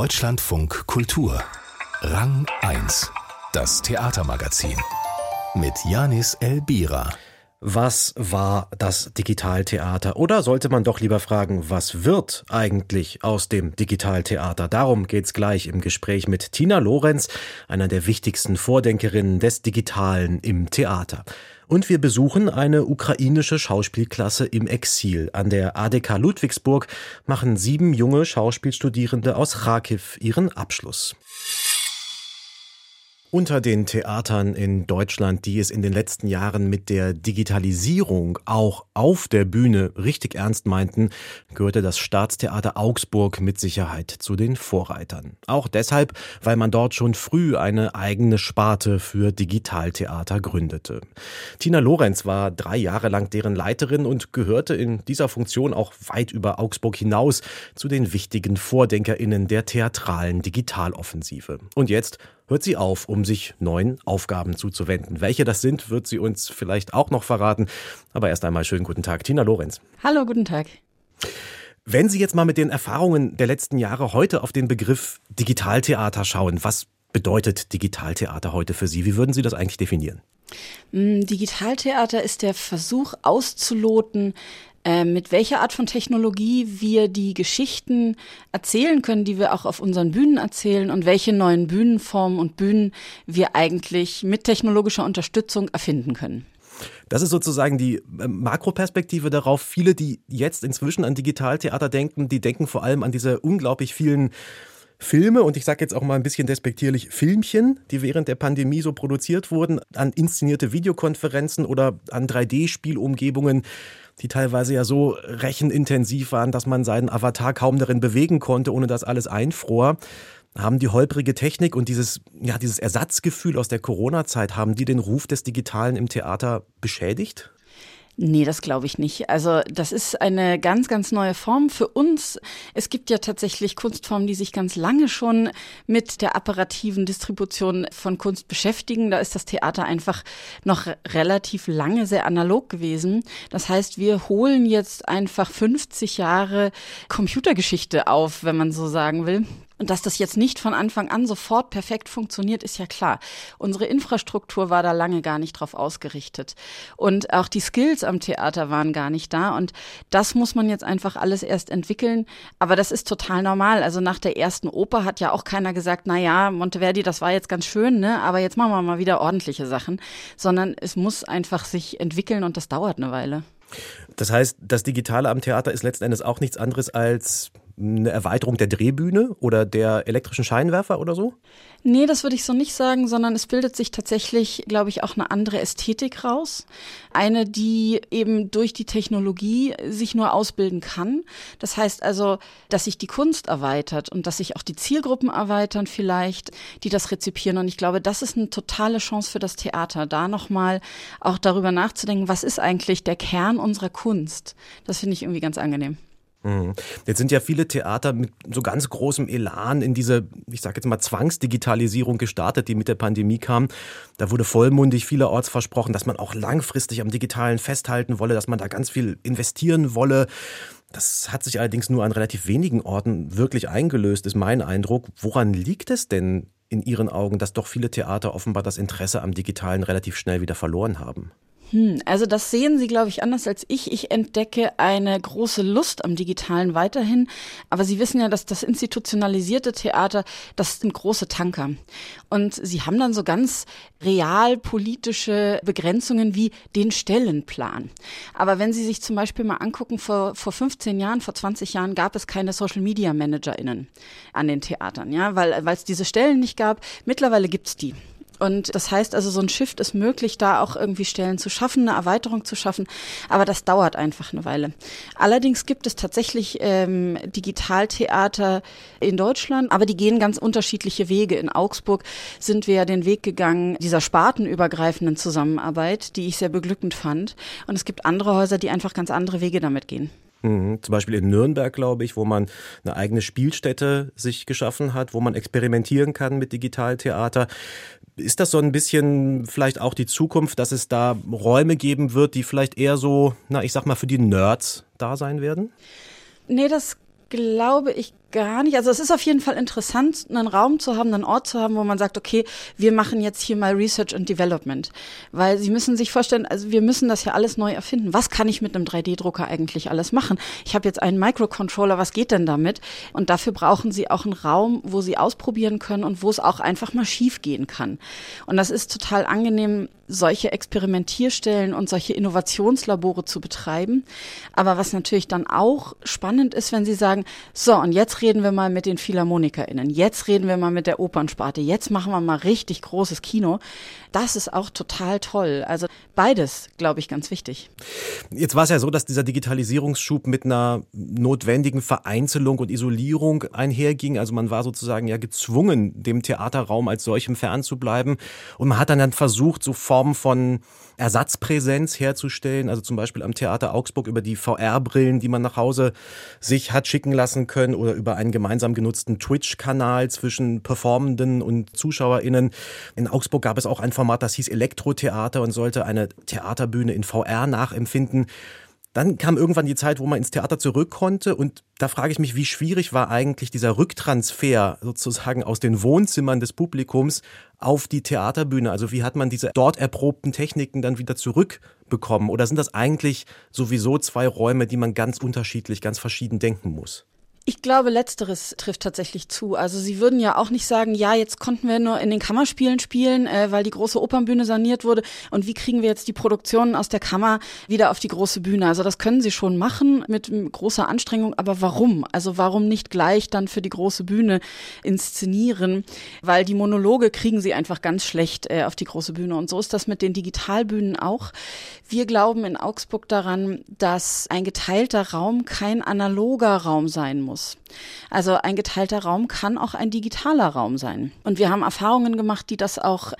Deutschlandfunk Kultur. Rang 1. Das Theatermagazin. Mit Janis Elbira. Was war das Digitaltheater? Oder sollte man doch lieber fragen, was wird eigentlich aus dem Digitaltheater? Darum geht's gleich im Gespräch mit Tina Lorenz, einer der wichtigsten Vordenkerinnen des Digitalen im Theater. Und wir besuchen eine ukrainische Schauspielklasse im Exil. An der ADK Ludwigsburg machen sieben junge Schauspielstudierende aus Kharkiv ihren Abschluss. Unter den Theatern in Deutschland, die es in den letzten Jahren mit der Digitalisierung auch auf der Bühne richtig ernst meinten, gehörte das Staatstheater Augsburg mit Sicherheit zu den Vorreitern. Auch deshalb, weil man dort schon früh eine eigene Sparte für Digitaltheater gründete. Tina Lorenz war drei Jahre lang deren Leiterin und gehörte in dieser Funktion auch weit über Augsburg hinaus zu den wichtigen VordenkerInnen der theatralen Digitaloffensive. Und jetzt hört sie auf, um sich neuen Aufgaben zuzuwenden. Welche das sind, wird sie uns vielleicht auch noch verraten. Aber erst einmal schönen guten Tag, Tina Lorenz. Hallo, guten Tag. Wenn Sie jetzt mal mit den Erfahrungen der letzten Jahre heute auf den Begriff Digitaltheater schauen, was bedeutet Digitaltheater heute für Sie? Wie würden Sie das eigentlich definieren? Mm, Digitaltheater ist der Versuch auszuloten, äh, mit welcher Art von Technologie wir die Geschichten erzählen können, die wir auch auf unseren Bühnen erzählen und welche neuen Bühnenformen und Bühnen wir eigentlich mit technologischer Unterstützung erfinden können. Das ist sozusagen die äh, Makroperspektive darauf. Viele, die jetzt inzwischen an Digitaltheater denken, die denken vor allem an diese unglaublich vielen Filme und ich sage jetzt auch mal ein bisschen despektierlich Filmchen, die während der Pandemie so produziert wurden, an inszenierte Videokonferenzen oder an 3D-Spielumgebungen, die teilweise ja so rechenintensiv waren, dass man seinen Avatar kaum darin bewegen konnte, ohne dass alles einfror. Haben die holprige Technik und dieses, ja, dieses Ersatzgefühl aus der Corona-Zeit, haben die den Ruf des Digitalen im Theater beschädigt? Nee, das glaube ich nicht. Also das ist eine ganz, ganz neue Form für uns. Es gibt ja tatsächlich Kunstformen, die sich ganz lange schon mit der apparativen Distribution von Kunst beschäftigen. Da ist das Theater einfach noch relativ lange sehr analog gewesen. Das heißt, wir holen jetzt einfach 50 Jahre Computergeschichte auf, wenn man so sagen will. Und dass das jetzt nicht von Anfang an sofort perfekt funktioniert, ist ja klar. Unsere Infrastruktur war da lange gar nicht drauf ausgerichtet. Und auch die Skills am Theater waren gar nicht da. Und das muss man jetzt einfach alles erst entwickeln. Aber das ist total normal. Also nach der ersten Oper hat ja auch keiner gesagt, na ja, Monteverdi, das war jetzt ganz schön, ne? Aber jetzt machen wir mal wieder ordentliche Sachen. Sondern es muss einfach sich entwickeln und das dauert eine Weile. Das heißt, das Digitale am Theater ist letzten Endes auch nichts anderes als eine Erweiterung der Drehbühne oder der elektrischen Scheinwerfer oder so? Nee, das würde ich so nicht sagen, sondern es bildet sich tatsächlich, glaube ich, auch eine andere Ästhetik raus. Eine, die eben durch die Technologie sich nur ausbilden kann. Das heißt also, dass sich die Kunst erweitert und dass sich auch die Zielgruppen erweitern vielleicht, die das rezipieren. Und ich glaube, das ist eine totale Chance für das Theater, da nochmal auch darüber nachzudenken, was ist eigentlich der Kern unserer Kunst. Das finde ich irgendwie ganz angenehm. Mhm. Jetzt sind ja viele Theater mit so ganz großem Elan in diese, ich sage jetzt mal, Zwangsdigitalisierung gestartet, die mit der Pandemie kam. Da wurde vollmundig vielerorts versprochen, dass man auch langfristig am Digitalen festhalten wolle, dass man da ganz viel investieren wolle. Das hat sich allerdings nur an relativ wenigen Orten wirklich eingelöst, ist mein Eindruck. Woran liegt es denn in Ihren Augen, dass doch viele Theater offenbar das Interesse am Digitalen relativ schnell wieder verloren haben? Hm, also das sehen Sie, glaube ich, anders als ich. Ich entdecke eine große Lust am Digitalen weiterhin. Aber Sie wissen ja, dass das institutionalisierte Theater, das sind große Tanker. Und Sie haben dann so ganz realpolitische Begrenzungen wie den Stellenplan. Aber wenn Sie sich zum Beispiel mal angucken, vor, vor 15 Jahren, vor 20 Jahren gab es keine Social Media ManagerInnen an den Theatern, ja, weil es diese Stellen nicht gab. Mittlerweile gibt's die. Und das heißt also, so ein Shift ist möglich, da auch irgendwie Stellen zu schaffen, eine Erweiterung zu schaffen. Aber das dauert einfach eine Weile. Allerdings gibt es tatsächlich ähm, Digitaltheater in Deutschland, aber die gehen ganz unterschiedliche Wege. In Augsburg sind wir ja den Weg gegangen dieser spartenübergreifenden Zusammenarbeit, die ich sehr beglückend fand. Und es gibt andere Häuser, die einfach ganz andere Wege damit gehen. Mhm. Zum Beispiel in Nürnberg, glaube ich, wo man eine eigene Spielstätte sich geschaffen hat, wo man experimentieren kann mit Digitaltheater. Ist das so ein bisschen vielleicht auch die Zukunft, dass es da Räume geben wird, die vielleicht eher so, na, ich sag mal, für die Nerds da sein werden? Nee, das glaube ich gar nicht. Also es ist auf jeden Fall interessant, einen Raum zu haben, einen Ort zu haben, wo man sagt, okay, wir machen jetzt hier mal Research and Development. Weil Sie müssen sich vorstellen, also wir müssen das ja alles neu erfinden. Was kann ich mit einem 3D-Drucker eigentlich alles machen? Ich habe jetzt einen Microcontroller, was geht denn damit? Und dafür brauchen Sie auch einen Raum, wo Sie ausprobieren können und wo es auch einfach mal schief gehen kann. Und das ist total angenehm, solche Experimentierstellen und solche Innovationslabore zu betreiben. Aber was natürlich dann auch spannend ist, wenn Sie sagen, so, und jetzt reden wir mal mit den PhilharmonikerInnen, jetzt reden wir mal mit der Opernsparte, jetzt machen wir mal richtig großes Kino. Das ist auch total toll. Also beides, glaube ich, ganz wichtig. Jetzt war es ja so, dass dieser Digitalisierungsschub mit einer notwendigen Vereinzelung und Isolierung einherging. Also man war sozusagen ja gezwungen, dem Theaterraum als solchem fernzubleiben. Und man hat dann, dann versucht, sofort Form von Ersatzpräsenz herzustellen. Also zum Beispiel am Theater Augsburg über die VR-Brillen, die man nach Hause sich hat schicken lassen können oder über einen gemeinsam genutzten Twitch-Kanal zwischen Performenden und ZuschauerInnen. In Augsburg gab es auch ein Format, das hieß Elektrotheater und sollte eine Theaterbühne in VR nachempfinden. Dann kam irgendwann die Zeit, wo man ins Theater zurück konnte und da frage ich mich, wie schwierig war eigentlich dieser Rücktransfer sozusagen aus den Wohnzimmern des Publikums auf die Theaterbühne? Also wie hat man diese dort erprobten Techniken dann wieder zurückbekommen? Oder sind das eigentlich sowieso zwei Räume, die man ganz unterschiedlich, ganz verschieden denken muss? Ich glaube, letzteres trifft tatsächlich zu. Also sie würden ja auch nicht sagen, ja, jetzt konnten wir nur in den Kammerspielen spielen, äh, weil die große Opernbühne saniert wurde. Und wie kriegen wir jetzt die Produktionen aus der Kammer wieder auf die große Bühne? Also das können sie schon machen mit großer Anstrengung. Aber warum? Also warum nicht gleich dann für die große Bühne inszenieren? Weil die Monologe kriegen sie einfach ganz schlecht äh, auf die große Bühne. Und so ist das mit den Digitalbühnen auch. Wir glauben in Augsburg daran, dass ein geteilter Raum kein analoger Raum sein muss muss. Also ein geteilter Raum kann auch ein digitaler Raum sein. Und wir haben Erfahrungen gemacht, die das auch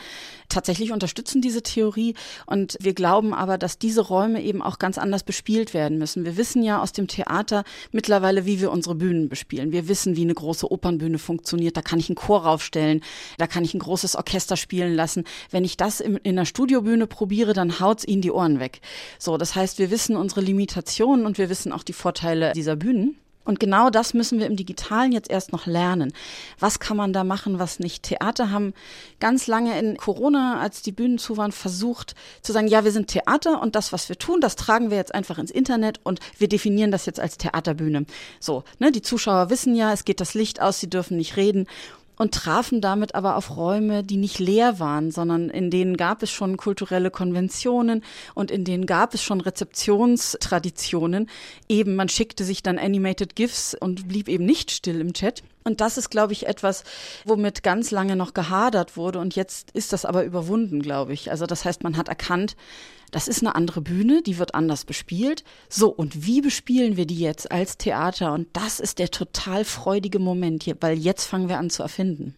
tatsächlich unterstützen, diese Theorie. Und wir glauben aber, dass diese Räume eben auch ganz anders bespielt werden müssen. Wir wissen ja aus dem Theater mittlerweile, wie wir unsere Bühnen bespielen. Wir wissen, wie eine große Opernbühne funktioniert. Da kann ich einen Chor raufstellen, da kann ich ein großes Orchester spielen lassen. Wenn ich das in, einer Studiobühne probiere, dann haut's ihnen die Ohren weg. So, das heißt, wir wissen unsere Limitationen und wir wissen auch die Vorteile dieser Bühnen. Und genau das müssen wir im Digitalen jetzt erst noch lernen. Was kann man da machen, was nicht? Theater haben ganz lange in Corona, als die Bühnen zu waren, versucht zu sagen, ja, wir sind Theater und das, was wir tun, das tragen wir jetzt einfach ins Internet und wir definieren das jetzt als Theaterbühne. So, ne, die Zuschauer wissen ja, es geht das Licht aus, sie dürfen nicht reden und trafen damit aber auf Räume, die nicht leer waren, sondern in denen gab es schon kulturelle Konventionen und in denen gab es schon Rezeptionstraditionen. Eben, man schickte sich dann Animated GIFs und blieb eben nicht still im Chat. Und das ist, glaube ich, etwas, womit ganz lange noch gehadert wurde. Und jetzt ist das aber überwunden, glaube ich. Also das heißt, man hat erkannt, das ist eine andere Bühne, die wird anders bespielt. So, und wie bespielen wir die jetzt als Theater? Und das ist der total freudige Moment hier, weil jetzt fangen wir an zu erfinden.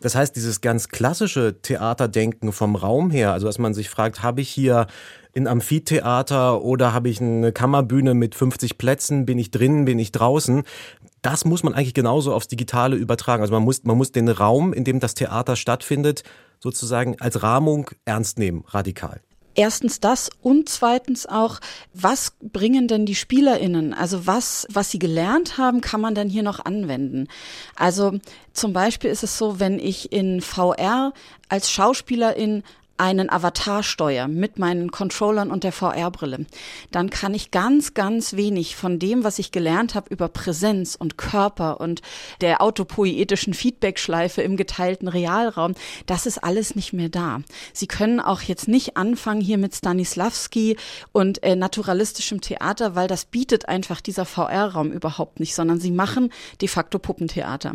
Das heißt, dieses ganz klassische Theaterdenken vom Raum her, also dass man sich fragt, habe ich hier ein Amphitheater oder habe ich eine Kammerbühne mit 50 Plätzen, bin ich drinnen, bin ich draußen? Das muss man eigentlich genauso aufs Digitale übertragen. Also man muss, man muss den Raum, in dem das Theater stattfindet, sozusagen als Rahmung ernst nehmen, radikal. Erstens das und zweitens auch, was bringen denn die SpielerInnen? Also was, was sie gelernt haben, kann man dann hier noch anwenden. Also zum Beispiel ist es so, wenn ich in VR als Schauspielerin einen Avatar steuere mit meinen Controllern und der VR-Brille, dann kann ich ganz, ganz wenig von dem, was ich gelernt habe über Präsenz und Körper und der autopoietischen Feedback-Schleife im geteilten Realraum, das ist alles nicht mehr da. Sie können auch jetzt nicht anfangen hier mit Stanislavski und äh, naturalistischem Theater, weil das bietet einfach dieser VR-Raum überhaupt nicht, sondern sie machen de facto Puppentheater.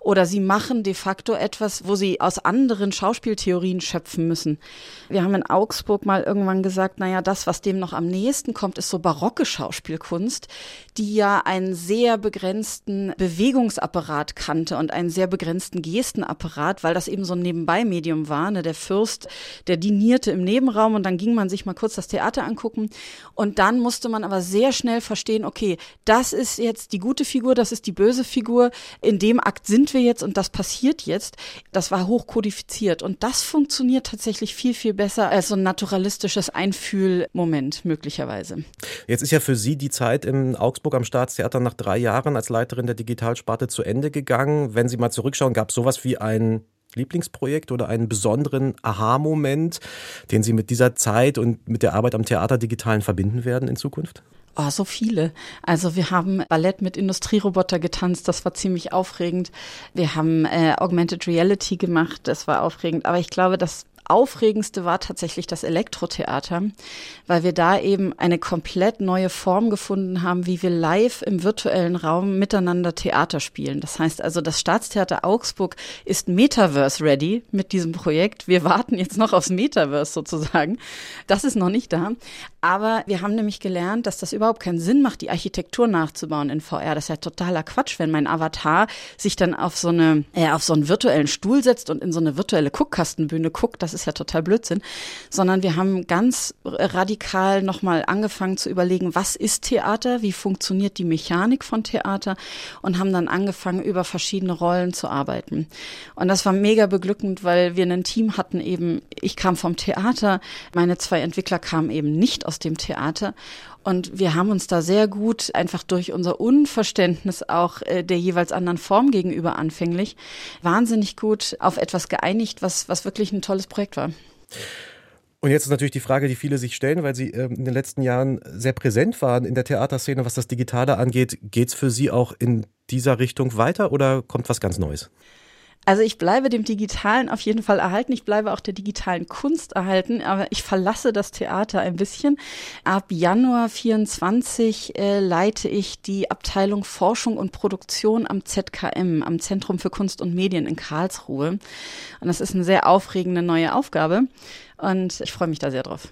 Oder sie machen de facto etwas, wo sie aus anderen Schauspieltheorien schöpfen müssen. Wir haben in Augsburg mal irgendwann gesagt, naja, das, was dem noch am nächsten kommt, ist so barocke Schauspielkunst, die ja einen sehr begrenzten Bewegungsapparat kannte und einen sehr begrenzten Gestenapparat, weil das eben so ein Nebenbei-Medium war. Ne? Der Fürst, der dinierte im Nebenraum und dann ging man sich mal kurz das Theater angucken und dann musste man aber sehr schnell verstehen, okay, das ist jetzt die gute Figur, das ist die böse Figur, in dem Akt sind wir jetzt und das passiert jetzt. Das war hochkodifiziert und das funktioniert tatsächlich viel, viel besser als so ein naturalistisches Einfühlmoment möglicherweise. Jetzt ist ja für Sie die Zeit in Augsburg am Staatstheater nach drei Jahren als Leiterin der Digitalsparte zu Ende gegangen. Wenn Sie mal zurückschauen, gab es sowas wie ein Lieblingsprojekt oder einen besonderen Aha-Moment, den Sie mit dieser Zeit und mit der Arbeit am Theater Digitalen verbinden werden in Zukunft? Oh, so viele. Also wir haben Ballett mit Industrieroboter getanzt, das war ziemlich aufregend. Wir haben äh, Augmented Reality gemacht, das war aufregend. Aber ich glaube, das Aufregendste war tatsächlich das Elektrotheater, weil wir da eben eine komplett neue Form gefunden haben, wie wir live im virtuellen Raum miteinander Theater spielen. Das heißt also, das Staatstheater Augsburg ist Metaverse ready mit diesem Projekt. Wir warten jetzt noch aufs Metaverse sozusagen. Das ist noch nicht da. Aber wir haben nämlich gelernt, dass das überhaupt keinen Sinn macht, die Architektur nachzubauen in VR. Das ist ja totaler Quatsch, wenn mein Avatar sich dann auf so eine, äh, auf so einen virtuellen Stuhl setzt und in so eine virtuelle Guckkastenbühne guckt. Das ist ja total Blödsinn, sondern wir haben ganz radikal nochmal angefangen zu überlegen, was ist Theater, wie funktioniert die Mechanik von Theater und haben dann angefangen, über verschiedene Rollen zu arbeiten. Und das war mega beglückend, weil wir ein Team hatten eben, ich kam vom Theater, meine zwei Entwickler kamen eben nicht aus dem Theater und wir haben uns da sehr gut einfach durch unser Unverständnis auch äh, der jeweils anderen Form gegenüber anfänglich wahnsinnig gut auf etwas geeinigt, was, was wirklich ein tolles Projekt war. Und jetzt ist natürlich die Frage, die viele sich stellen, weil Sie ähm, in den letzten Jahren sehr präsent waren in der Theaterszene, was das Digitale angeht. Geht es für Sie auch in dieser Richtung weiter oder kommt was ganz Neues? Also ich bleibe dem Digitalen auf jeden Fall erhalten. Ich bleibe auch der digitalen Kunst erhalten, aber ich verlasse das Theater ein bisschen. Ab Januar 24 äh, leite ich die Abteilung Forschung und Produktion am ZKM, am Zentrum für Kunst und Medien in Karlsruhe. Und das ist eine sehr aufregende neue Aufgabe. Und ich freue mich da sehr drauf.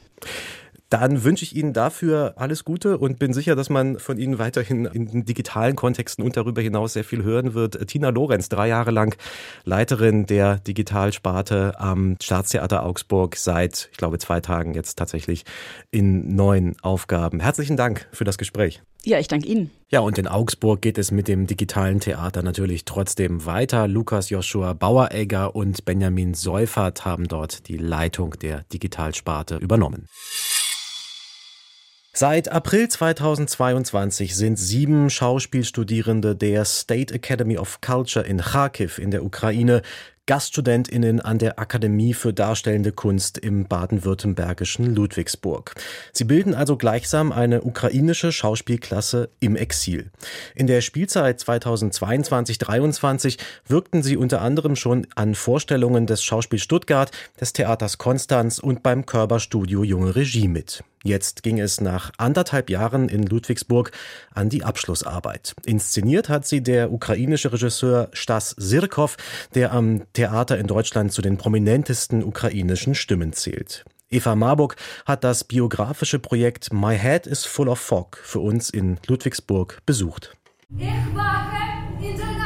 Dann wünsche ich Ihnen dafür alles Gute und bin sicher, dass man von Ihnen weiterhin in digitalen Kontexten und darüber hinaus sehr viel hören wird. Tina Lorenz, drei Jahre lang Leiterin der Digitalsparte am Staatstheater Augsburg, seit, ich glaube, zwei Tagen jetzt tatsächlich in neuen Aufgaben. Herzlichen Dank für das Gespräch. Ja, ich danke Ihnen. Ja, und in Augsburg geht es mit dem digitalen Theater natürlich trotzdem weiter. Lukas Joshua Baueregger und Benjamin Seufert haben dort die Leitung der Digitalsparte übernommen. Seit April 2022 sind sieben Schauspielstudierende der State Academy of Culture in Kharkiv in der Ukraine GaststudentInnen an der Akademie für Darstellende Kunst im baden-württembergischen Ludwigsburg. Sie bilden also gleichsam eine ukrainische Schauspielklasse im Exil. In der Spielzeit 2022-23 wirkten sie unter anderem schon an Vorstellungen des Schauspiel Stuttgart, des Theaters Konstanz und beim Körperstudio Junge Regie mit. Jetzt ging es nach anderthalb Jahren in Ludwigsburg an die Abschlussarbeit. Inszeniert hat sie der ukrainische Regisseur Stas Sirkov, der am Theater in Deutschland zu den prominentesten ukrainischen Stimmen zählt. Eva Marburg hat das biografische Projekt My Head is Full of Fog für uns in Ludwigsburg besucht. Ich wache in der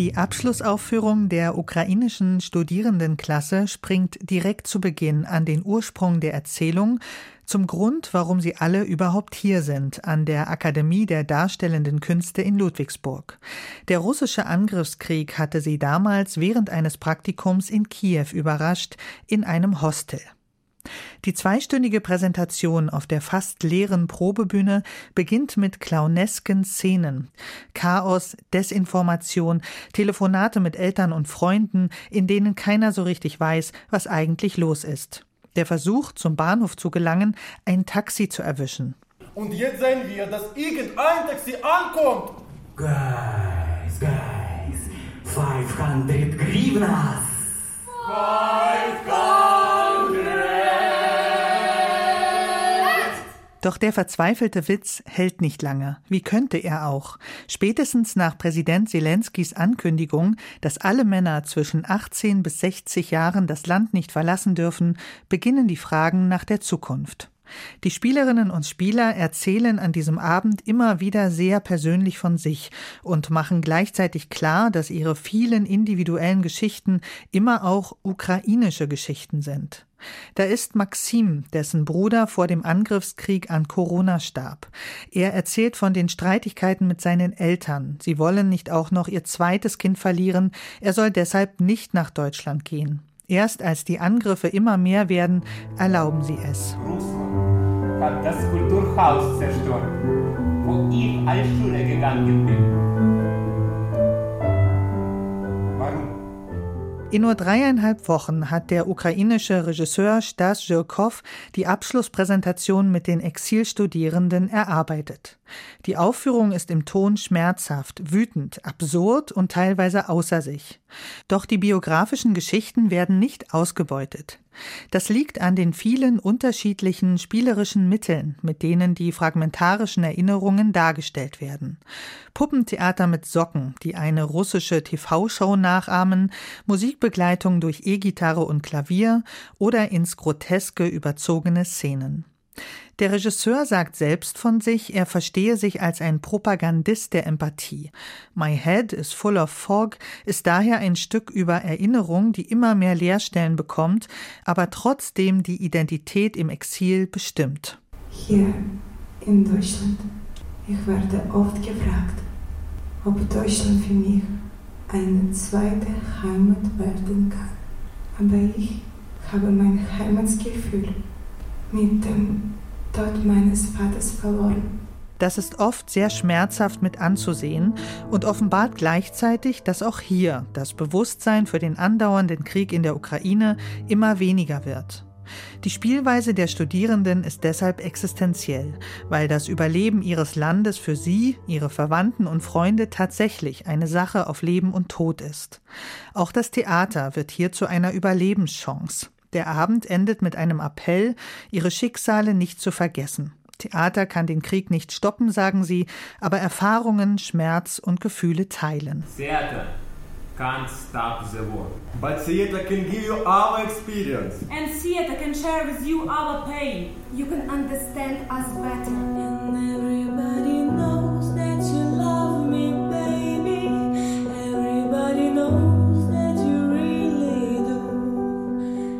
Die Abschlussaufführung der ukrainischen Studierendenklasse springt direkt zu Beginn an den Ursprung der Erzählung, zum Grund, warum sie alle überhaupt hier sind, an der Akademie der Darstellenden Künste in Ludwigsburg. Der russische Angriffskrieg hatte sie damals während eines Praktikums in Kiew überrascht, in einem Hostel. Die zweistündige Präsentation auf der fast leeren Probebühne beginnt mit clownesken Szenen. Chaos, Desinformation, Telefonate mit Eltern und Freunden, in denen keiner so richtig weiß, was eigentlich los ist. Der Versuch, zum Bahnhof zu gelangen, ein Taxi zu erwischen. Und jetzt sehen wir, dass irgendein Taxi ankommt. Guys, guys, 500 Grivnas. 500! Doch der verzweifelte Witz hält nicht lange. Wie könnte er auch? Spätestens nach Präsident Zelenskys Ankündigung, dass alle Männer zwischen 18 bis 60 Jahren das Land nicht verlassen dürfen, beginnen die Fragen nach der Zukunft. Die Spielerinnen und Spieler erzählen an diesem Abend immer wieder sehr persönlich von sich und machen gleichzeitig klar, dass ihre vielen individuellen Geschichten immer auch ukrainische Geschichten sind. Da ist Maxim, dessen Bruder vor dem Angriffskrieg an Corona starb. Er erzählt von den Streitigkeiten mit seinen Eltern. Sie wollen nicht auch noch ihr zweites Kind verlieren. Er soll deshalb nicht nach Deutschland gehen. Erst als die Angriffe immer mehr werden, erlauben sie es. Russland hat das Kulturhaus zerstört, wo ich als Schule gegangen bin. In nur dreieinhalb Wochen hat der ukrainische Regisseur Stas Zhirkov die Abschlusspräsentation mit den Exilstudierenden erarbeitet. Die Aufführung ist im Ton schmerzhaft, wütend, absurd und teilweise außer sich. Doch die biografischen Geschichten werden nicht ausgebeutet. Das liegt an den vielen unterschiedlichen spielerischen Mitteln, mit denen die fragmentarischen Erinnerungen dargestellt werden. Puppentheater mit Socken, die eine russische TV-Show nachahmen, Musikbegleitung durch E-Gitarre und Klavier oder ins Groteske überzogene Szenen. Der Regisseur sagt selbst von sich, er verstehe sich als ein Propagandist der Empathie. My Head is Full of Fog ist daher ein Stück über Erinnerung, die immer mehr Leerstellen bekommt, aber trotzdem die Identität im Exil bestimmt. Hier in Deutschland, ich werde oft gefragt, ob Deutschland für mich eine zweite Heimat werden kann. Aber ich habe mein Heimatsgefühl mit dem Tod meines Vaters verloren. Das ist oft sehr schmerzhaft mit anzusehen und offenbart gleichzeitig, dass auch hier das Bewusstsein für den andauernden Krieg in der Ukraine immer weniger wird. Die Spielweise der Studierenden ist deshalb existenziell, weil das Überleben ihres Landes für sie, ihre Verwandten und Freunde tatsächlich eine Sache auf Leben und Tod ist. Auch das Theater wird hier zu einer Überlebenschance. Der Abend endet mit einem Appell, ihre Schicksale nicht zu vergessen. Theater kann den Krieg nicht stoppen, sagen sie, aber Erfahrungen, Schmerz und Gefühle teilen. Theater can't stop the war. But theater can give you our experience. And theater can share with you our pain. You can understand us better. And everybody knows that you love me, baby. Everybody knows.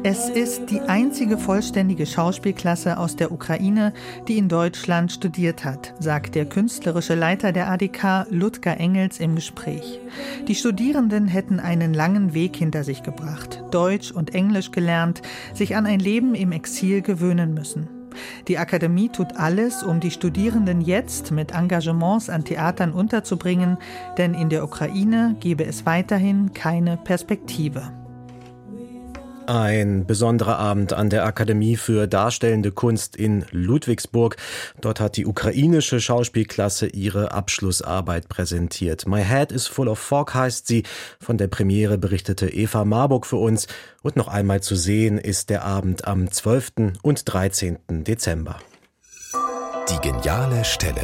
Es ist die einzige vollständige Schauspielklasse aus der Ukraine, die in Deutschland studiert hat, sagt der künstlerische Leiter der ADK Ludger Engels im Gespräch. Die Studierenden hätten einen langen Weg hinter sich gebracht, Deutsch und Englisch gelernt, sich an ein Leben im Exil gewöhnen müssen. Die Akademie tut alles, um die Studierenden jetzt mit Engagements an Theatern unterzubringen, denn in der Ukraine gebe es weiterhin keine Perspektive. Ein besonderer Abend an der Akademie für Darstellende Kunst in Ludwigsburg. Dort hat die ukrainische Schauspielklasse ihre Abschlussarbeit präsentiert. My Head is Full of Fog heißt sie. Von der Premiere berichtete Eva Marburg für uns. Und noch einmal zu sehen ist der Abend am 12. und 13. Dezember. Die geniale Stelle.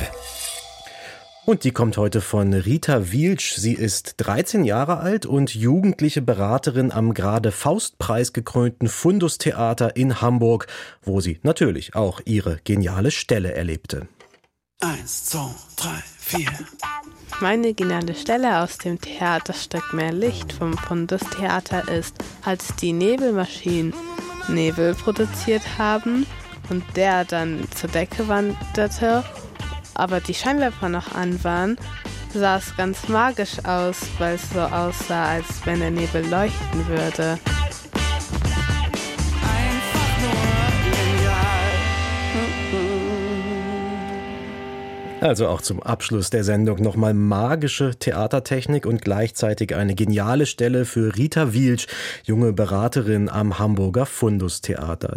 Und die kommt heute von Rita Wielsch. Sie ist 13 Jahre alt und jugendliche Beraterin am gerade Faustpreis gekrönten Fundus Theater in Hamburg, wo sie natürlich auch ihre geniale Stelle erlebte. Eins, zwei, drei, vier. Meine geniale Stelle aus dem Theaterstück Mehr Licht vom Fundus Theater ist, als die Nebelmaschinen Nebel produziert haben und der dann zur Decke wanderte aber die Scheinwerfer noch an waren, sah es ganz magisch aus, weil es so aussah, als wenn der Nebel leuchten würde. Also auch zum Abschluss der Sendung nochmal magische Theatertechnik und gleichzeitig eine geniale Stelle für Rita Wielsch, junge Beraterin am Hamburger Fundus Theater.